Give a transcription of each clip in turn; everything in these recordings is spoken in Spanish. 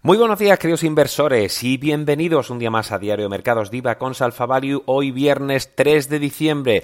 Muy buenos días, queridos inversores, y bienvenidos un día más a Diario Mercados Diva con Salfa Value, hoy viernes 3 de diciembre.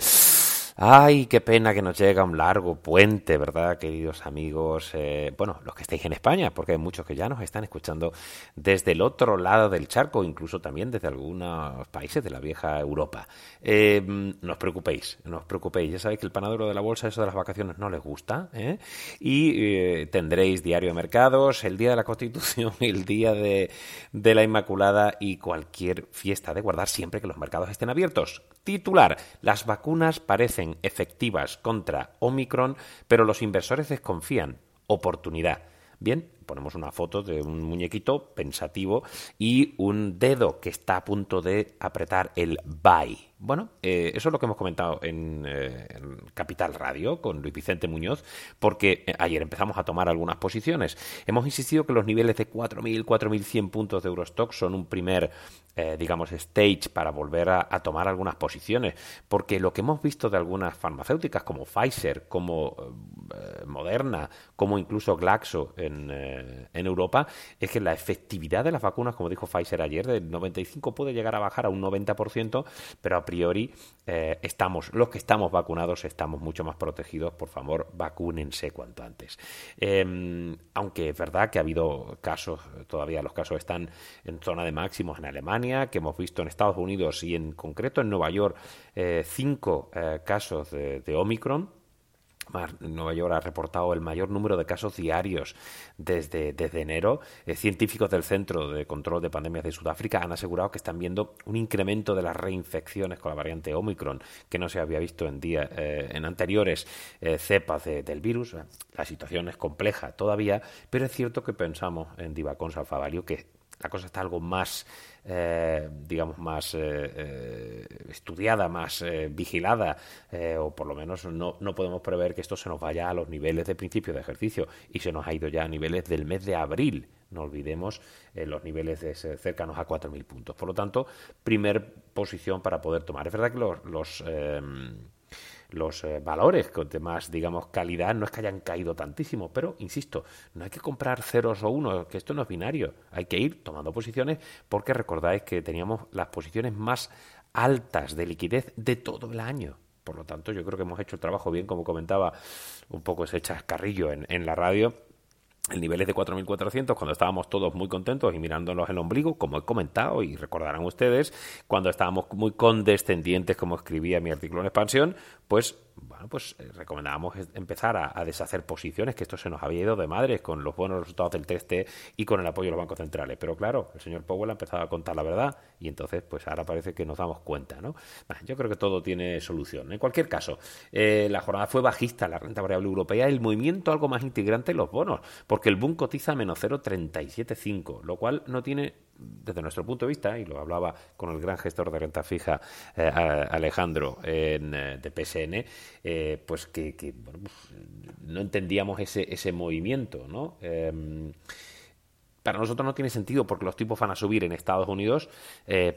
Ay, qué pena que nos llega un largo puente, ¿verdad, queridos amigos? Eh, bueno, los que estéis en España, porque hay muchos que ya nos están escuchando desde el otro lado del charco, incluso también desde algunos países de la vieja Europa. Eh, no os preocupéis, no os preocupéis. Ya sabéis que el panadero de la bolsa, eso de las vacaciones, no les gusta. ¿eh? Y tendréis diario de mercados, el día de la Constitución, el día de la Inmaculada y cualquier fiesta de guardar siempre que los mercados estén abiertos. Titular, las vacunas parecen efectivas contra Omicron, pero los inversores desconfían. Oportunidad. Bien, ponemos una foto de un muñequito pensativo y un dedo que está a punto de apretar el buy. Bueno, eh, eso es lo que hemos comentado en, eh, en, Capital Radio con Luis Vicente Muñoz, porque eh, ayer empezamos a tomar algunas posiciones. Hemos insistido que los niveles de 4.000, 4.100 puntos de Eurostock son un primer, digamos, stage para volver a, tomar algunas posiciones, porque lo que hemos visto de algunas farmacéuticas como Pfizer, como Moderna, como incluso Glaxo en, eh, en Europa, es que la efectividad de las vacunas, como dijo Pfizer ayer, del 95 puede llegar a bajar a un 90%, pero a priori eh, estamos, los que estamos vacunados estamos mucho más protegidos. Por favor, vacúnense cuanto antes. Eh, aunque es verdad que ha habido casos, todavía los casos están en zona de máximos en Alemania, que hemos visto en Estados Unidos y en concreto en Nueva York, eh, cinco casos de Omicron Nueva York ha reportado el mayor número de casos diarios desde, enero. Eh, científicos del Centro de Control de Pandemias de Sudáfrica han asegurado que están viendo un incremento de las reinfecciones con la variante Omicron que no se había visto en, eh, anteriores eh, cepas de, del virus. La situación es compleja todavía, pero es cierto que pensamos en Divacon Salfavalio que la cosa está algo más, eh, digamos, más eh, eh, estudiada, más vigilada, o por lo menos no, no, podemos prever que esto se nos vaya a los niveles de principio de ejercicio y se nos ha ido ya a niveles del mes de abril. No olvidemos los niveles de cercanos a 4.000 puntos. Por lo tanto, primer posición para poder tomar. Es verdad que los, los los eh, valores de más, digamos, calidad no es que hayan caído tantísimo, pero, insisto, no hay que comprar ceros o unos, que esto no es binario, hay que ir tomando posiciones porque recordáis que teníamos las posiciones más altas de liquidez de todo el año. Por lo tanto, yo creo que hemos hecho el trabajo bien, como comentaba un poco ese chascarrillo en, en la radio el nivel es de 4.400 cuando estábamos todos muy contentos y mirándonos el ombligo, como he comentado y recordarán ustedes, cuando estábamos muy condescendientes, como escribía mi artículo en expansión, pues bueno, pues eh, recomendábamos empezar a, deshacer posiciones, que esto se nos había ido de madres con los buenos resultados del test y con el apoyo de los bancos centrales. Pero claro, el señor Powell ha empezado a contar la verdad y entonces, pues ahora parece que nos damos cuenta, ¿no? yo creo que todo tiene solución. En cualquier caso, eh, la jornada fue bajista, la renta variable europea, el movimiento algo más integrante los bonos, porque el boom cotiza a menos 0,375, lo cual no tiene desde nuestro punto de vista, y lo hablaba con el gran gestor de renta fija eh, Alejandro en, eh, de PSN, eh, pues que, pues, no entendíamos ese, ese movimiento, ¿no? Em, para nosotros no tiene sentido porque los tipos van a subir en Estados Unidos,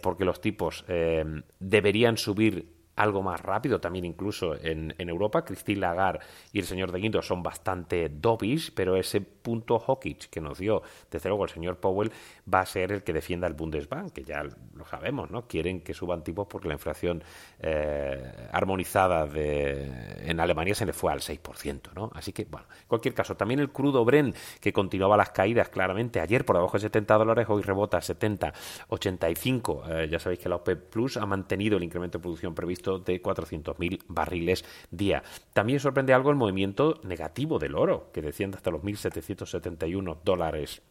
porque los tipos em, deberían subir algo más rápido también incluso en, en Europa. Christine Lagarde y el señor de Guindos son bastante dovish, pero ese punto hawkish que nos dio desde luego el señor Powell va a ser el que defienda el Bundesbank, que ya lo sabemos, ¿no? Quieren que suban tipos porque la inflación eh, armonizada de, en Alemania se le fue al 6%, ¿no? Así que, bueno, en cualquier caso, también el crudo Bren, que continuaba las caídas claramente ayer por debajo de 70 dólares, hoy rebota a 70, 85. Eh, ya sabéis que la OPEP Plus ha mantenido el incremento de producción previsto de 400.000 barriles día. También sorprende algo el movimiento negativo del oro, que desciende hasta los 1.771 dólares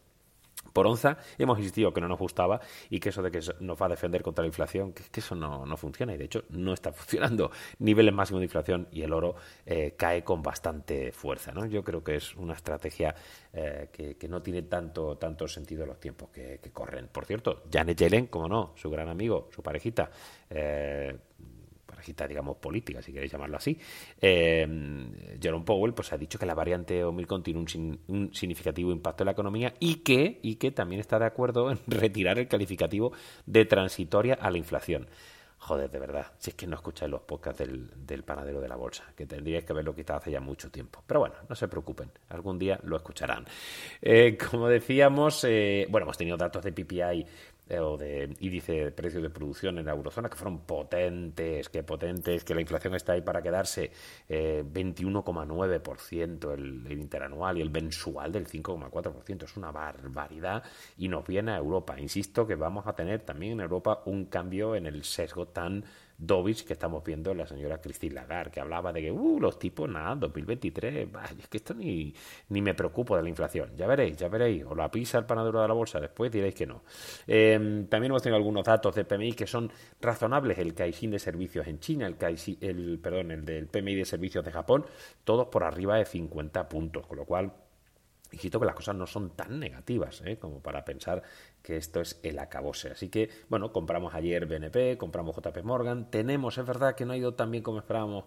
por onza. Hemos insistido que no nos gustaba y que eso de que nos va a defender contra la inflación, que, eso no, funciona y de hecho no está funcionando. Niveles máximos de inflación y el oro eh, cae con bastante fuerza. ¿no? Yo creo que es una estrategia eh, que, no tiene tanto, tanto sentido en los tiempos que, corren. Por cierto, Janet Yellen, como no, su gran amigo, su parejita, eh, digamos, política, si queréis llamarlo así, eh, Jerome Powell pues, ha dicho que la variante Omicron tiene un, significativo impacto en la economía y que, y que también está de acuerdo en retirar el calificativo de transitoria a la inflación. Joder, de verdad, si es que no escucháis los podcasts del, panadero de la bolsa, que tendríais que haberlo quitado hace ya mucho tiempo. Pero bueno, no se preocupen, algún día lo escucharán. Eh, como decíamos, eh, bueno, hemos tenido datos de PPI o de índice de precios de producción en la eurozona que fueron potentes, que potentes, que la inflación está ahí para quedarse, eh, 21,9% el, el interanual y el mensual del 5,4%. Es una barbaridad y nos viene a Europa. Insisto que vamos a tener también en Europa un cambio en el sesgo tan Dovich que estamos viendo la señora Christine Lagarde, que hablaba de que, uh, los tipos, nada, 2023, es que esto ni, ni me preocupo de la inflación. Ya veréis, ya veréis. O la pisa el panadero de la bolsa, después diréis que no. Em, también hemos tenido algunos datos de PMI que son razonables. El Caixin de servicios en China, el, el, perdón, el del PMI de servicios de Japón, todos por arriba de 50 puntos, con lo cual Insisto que las cosas no son tan negativas ¿eh? como para pensar que esto es el acabose. Así que, bueno, compramos ayer BNP, compramos JP Morgan. Tenemos, es verdad que no ha ido tan bien como esperábamos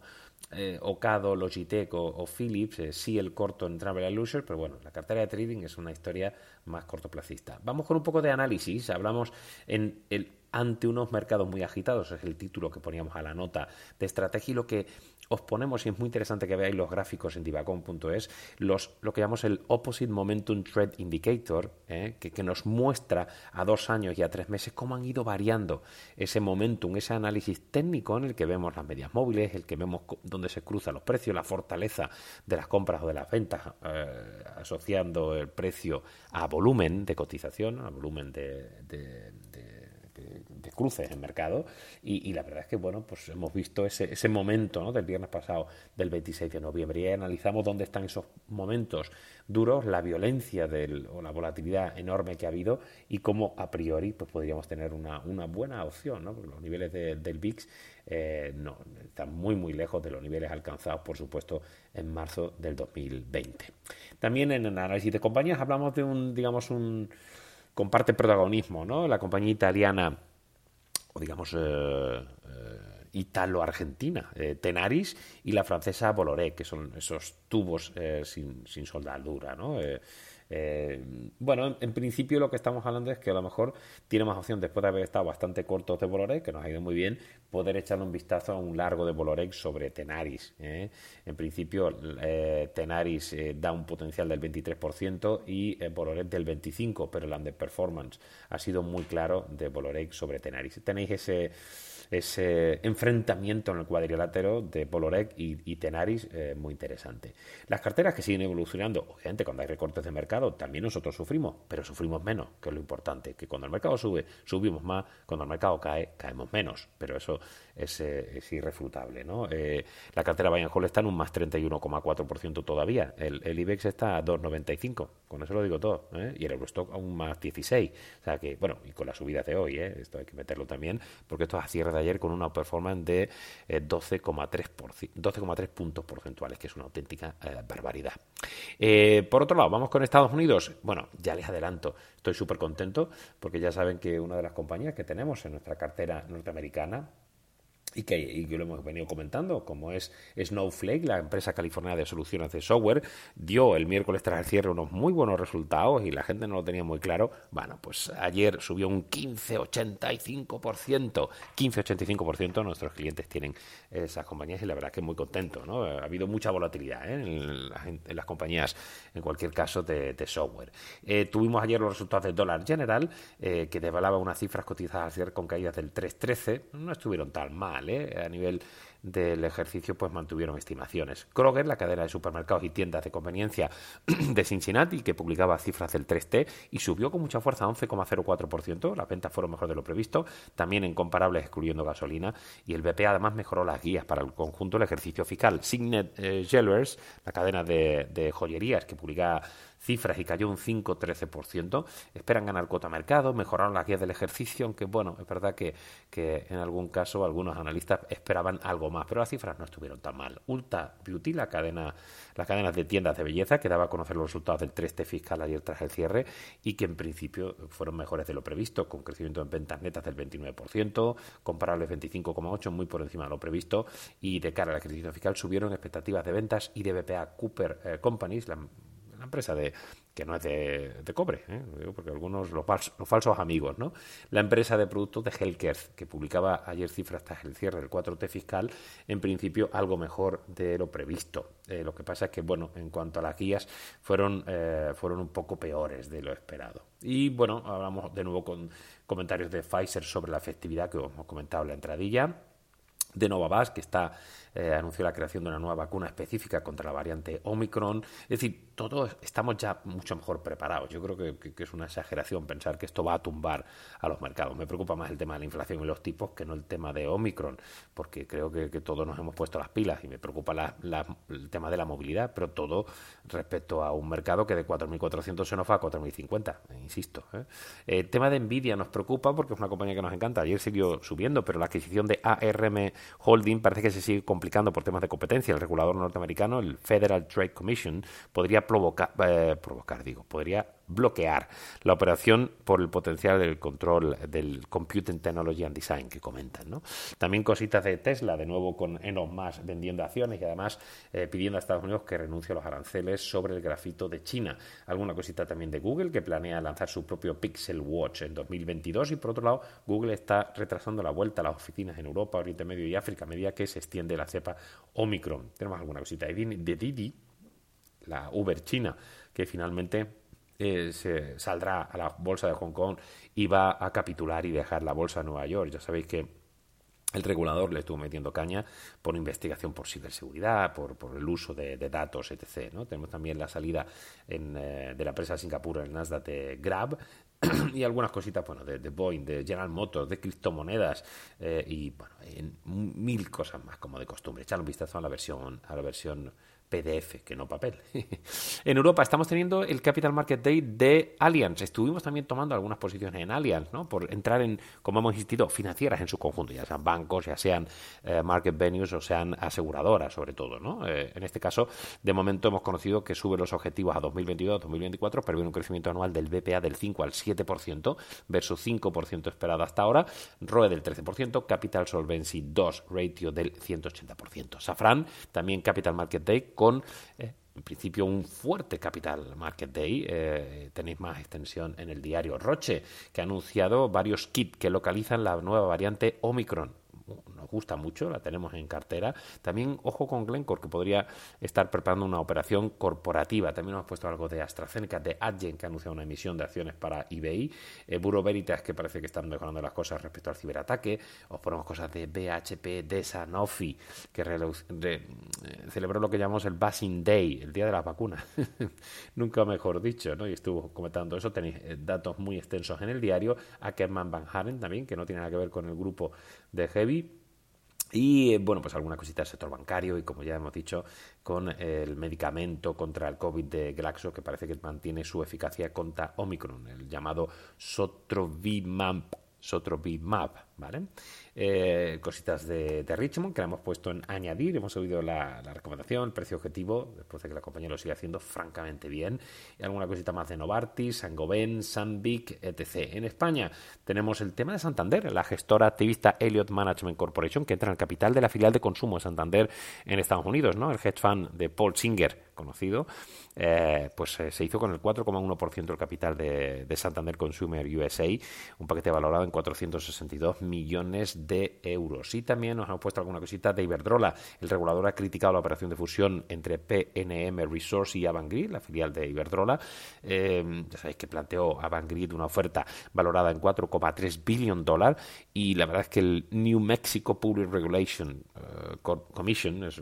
eh, Ocado, Logitech o, Philips, eh, sí el corto en Travel Leisure, pero bueno, la cartera de trading es una historia más cortoplacista. Vamos con un poco de análisis. Hablamos en el ante unos mercados muy agitados, es el título que poníamos a la nota de estrategia y lo que os ponemos, y es muy interesante que veáis los gráficos en divacom.es, lo que llamamos el Opposite Momentum Trend Indicator, ¿eh? que, que, nos muestra a dos años y a tres meses cómo han ido variando ese momentum, ese análisis técnico en el que vemos las medias móviles, el que vemos dónde se cruzan los precios, la fortaleza de las compras o de las ventas, eh, asociando el precio a volumen de cotización, a volumen de cruces en mercado y, la verdad es que bueno pues hemos visto ese, ese momento ¿no? del viernes pasado del 26 de noviembre y analizamos dónde están esos momentos duros la violencia del, o la volatilidad enorme que ha habido y cómo a priori pues podríamos tener una, una buena opción ¿no? porque los niveles del VIX eh, no, están muy muy lejos de los niveles alcanzados por supuesto en marzo del 2020 también en el análisis de compañías hablamos de un digamos un comparte protagonismo, ¿no? La compañía italiana, o digamos, eh, eh, italo-argentina, eh, Tenaris, y la francesa Bolloré, que son esos tubos sin, sin, soldadura, ¿no? Eh, bueno, en, principio lo que estamos hablando es que a lo mejor tiene más opción, después de haber estado bastante cortos de Bolorex, que nos ha ido muy bien, poder echarle un vistazo a un largo de Bolorex sobre Tenaris. ¿eh? En principio, eh, Tenaris da un potencial del 23% y Bolorex del 25%, pero el underperformance ha sido muy claro de Bolorex sobre Tenaris. Tenéis ese ese enfrentamiento en el cuadrilátero de Polorec y, Tenaris eh, muy interesante. Las carteras que siguen evolucionando, obviamente cuando hay recortes de mercado también nosotros sufrimos, pero sufrimos menos, que es lo importante, que cuando el mercado sube, subimos más, cuando el mercado cae, caemos menos, pero eso es, eh, irrefutable. ¿no? Eh, la cartera Bayern Hall está en un más 31,4% todavía, el, IBEX está a 2,95, con eso lo digo todo, y el Eurostock a un más 16, o sea que, bueno, y con la subida de hoy, esto hay que meterlo también, porque esto es a cierre de ayer con una performance de 12,3 puntos porcentuales, que es una auténtica eh, barbaridad. Eh, por otro lado, vamos con Estados Unidos. Bueno, ya les adelanto, estoy súper contento porque ya saben que una de las compañías que tenemos en nuestra cartera norteamericana y que, lo hemos venido comentando, como es Snowflake, la empresa californiana de soluciones de software, dio el miércoles tras el cierre unos muy buenos resultados y la gente no lo tenía muy claro. Bueno, pues ayer subió un 15,85%. 15,85% nuestros clientes tienen esas compañías y la verdad que muy contento. ¿no? Ha habido mucha volatilidad ¿eh? en, las, compañías, en cualquier caso, de, software. Eh, tuvimos ayer los resultados de Dollar General, eh, que devalaba unas cifras cotizadas al cierre con caídas del 3,13. No estuvieron tan mal a nivel del ejercicio, pues mantuvieron estimaciones. Kroger, la cadena de supermercados y tiendas de conveniencia de Cincinnati, que publicaba cifras del 3T y subió con mucha fuerza a 11,04%. Las ventas fueron mejor de lo previsto, también en comparables excluyendo gasolina. Y el BPA además mejoró las guías para el conjunto del ejercicio fiscal. Signet eh, Jewelers, la cadena de, de joyerías que publicaba cifras y cayó un 5-13%. Esperan ganar cuota mercado, mejorar las guías del ejercicio, aunque bueno, es verdad que, que, en algún caso algunos analistas esperaban algo más, pero las cifras no estuvieron tan mal. Ulta Beauty, la cadena, las cadenas de tiendas de belleza, que daba a conocer los resultados del 3T fiscal ayer tras el cierre y que en principio fueron mejores de lo previsto, con crecimiento en ventas netas del 29%, comparables 25,8%, muy por encima de lo previsto, y de cara al ejercicio fiscal subieron expectativas de ventas y de BPA Cooper eh, Companies, la una empresa de que no es de, cobre, ¿eh? porque algunos los, falsos amigos, ¿no? La empresa de productos de Healthcare, que publicaba ayer cifras hasta el cierre del 4T fiscal, en principio algo mejor de lo previsto. Eh, lo que pasa es que, bueno, en cuanto a las guías, fueron, eh, fueron un poco peores de lo esperado. Y bueno, hablamos de nuevo con comentarios de Pfizer sobre la efectividad que hemos comentado en la entradilla de Novavax, que está eh, anunció la creación de una nueva vacuna específica contra la variante Omicron. Es decir, todos estamos ya mucho mejor preparados. Yo creo que, es una exageración pensar que esto va a tumbar a los mercados. Me preocupa más el tema de la inflación y los tipos que no el tema de Omicron, porque creo que, todos nos hemos puesto las pilas y me preocupa el tema de la movilidad, pero todo respecto a un mercado que de 4.400 se nos va a 4.050, insisto. ¿eh? El tema de Nvidia nos preocupa porque es una compañía que nos encanta. Ayer siguió subiendo, pero la adquisición de ARM Holding parece que se sigue complicando por temas de competencia. El regulador norteamericano, el Federal Trade Commission, podría provocar, eh, provocar digo, podría bloquear la operación por el potencial del control del Computing Technology and Design que comentan. También cositas de Tesla, de nuevo con Enos más vendiendo acciones y además eh, pidiendo a Estados Unidos que renuncie a los aranceles sobre el grafito de China. Alguna cosita también de Google que planea lanzar su propio Pixel Watch en 2022 y por otro lado Google está retrasando la vuelta a las oficinas en Europa, Oriente Medio y África a medida que se extiende la cepa Omicron. Tenemos alguna cosita de Didi, la Uber China, que finalmente eh, se saldrá a la bolsa de Hong Kong y va a capitular y dejar la bolsa de Nueva York. Ya sabéis que el regulador le estuvo metiendo caña por investigación por ciberseguridad, por, por el uso de, datos, etc. ¿no? Tenemos también la salida en, eh, de la empresa de Singapur en el Nasdaq de Grab y algunas cositas bueno, de, de, Boeing, de General Motors, de criptomonedas eh, y bueno, en mil cosas más como de costumbre. Echar un vistazo a la versión, a la versión PDF, que no papel. en Europa estamos teniendo el Capital Market Day de Allianz. Estuvimos también tomando algunas posiciones en Allianz, ¿no? Por entrar en, como hemos insistido, financieras en su conjunto, ya sean bancos, ya sean eh, market venues o sean aseguradoras, sobre todo, ¿no? Eh, en este caso, de momento hemos conocido que sube los objetivos a 2022, 2024, prevé un crecimiento anual del BPA del 5 al 7% versus 5% esperado hasta ahora, ROE del 13%, Capital Solvency 2 ratio del 180%. Safran, también Capital Market Day con eh, en principio un fuerte Capital Market Day. Eh, tenéis más extensión en el diario Roche, que ha anunciado varios kits que localizan la nueva variante Omicron nos gusta mucho, la tenemos en cartera. También, ojo con Glencore, que podría estar preparando una operación corporativa. También hemos puesto algo de AstraZeneca, de Adyen, que ha anunciado una emisión de acciones para eBay. Eh, Buro Veritas, que parece que están mejorando las cosas respecto al ciberataque. Os ponemos cosas de BHP, de Sanofi, que eh, celebró lo que llamamos el Basing Day, el día de las vacunas. Nunca mejor dicho, ¿no? Y estuvo comentando eso. Tenéis eh, datos muy extensos en el diario. Ackerman Van Haren también, que no tiene nada que ver con el grupo de Heavy. Y bueno, pues alguna cosita del sector bancario y como ya hemos dicho, con el medicamento contra el COVID de Glaxo que parece que mantiene su eficacia contra Omicron, el llamado Sotrovimab. Sotrovimab, ¿vale? Eh, cositas de, Richmond que la hemos puesto en añadir. Hemos oído la, recomendación, el precio objetivo, después de que la compañía lo sigue haciendo francamente bien. Y alguna cosita más de Novartis, Sangoven, Sanvic, etc. En España tenemos el tema de Santander, la gestora activista Elliott Management Corporation, que entra en el capital de la filial de consumo de Santander en Estados Unidos, ¿no? El hedge fund de Paul Singer, conocido, eh, pues eh, se hizo con el 4,1% del capital de, de Santander Consumer USA, un paquete valorado en 462 millones de euros. Y también nos han puesto alguna cosita de Iberdrola. El regulador ha criticado la operación de fusión entre PNM Resource y Avangrid, la filial de Iberdrola. Eh, ya sabéis que planteó Avangrid una oferta valorada en 4,3 billón dólares y la verdad es que el New Mexico Public Regulation eh, Commission, es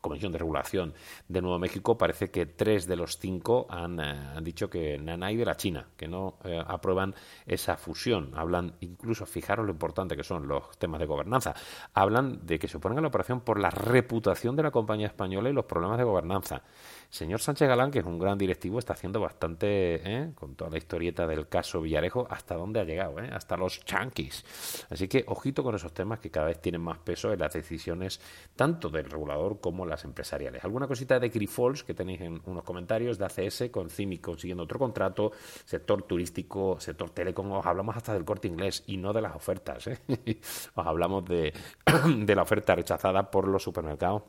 Comisión de Regulación de Nuevo México, parece que tres de los cinco han, eh, dicho que hay de la China, que no eh, aprueban esa fusión. Hablan, incluso, fijaros lo importante que son los temas de gobernanza, hablan de que se oponen a la operación por la reputación de la compañía española y los problemas de gobernanza. Señor Sánchez Galán, que es un gran directivo, está haciendo bastante, ¿eh? con toda la historieta del caso Villarejo, hasta dónde ha llegado, ¿eh? hasta los chanquis. Así que ojito con esos temas que cada vez tienen más peso en las decisiones tanto del regulador como las empresariales. Alguna cosita de Grifols que tenéis en unos comentarios de ACS con CIMIC consiguiendo otro contrato, sector turístico, sector telecom, os hablamos hasta del corte inglés y no de las ofertas. ¿eh? os hablamos de la oferta rechazada por los supermercados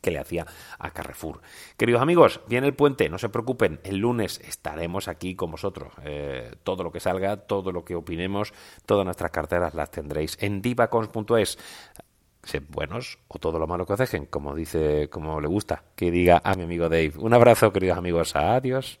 que le hacía a Carrefour. Queridos amigos, viene el puente, no se preocupen, el lunes estaremos aquí con vosotros. Eh, todo lo que salga, todo lo que opinemos, todas nuestras carteras las tendréis en divacons.es. Sed buenos o todo lo malo que os dejen, como dice, como le gusta que diga a mi amigo Dave. Un abrazo, queridos amigos. Adiós.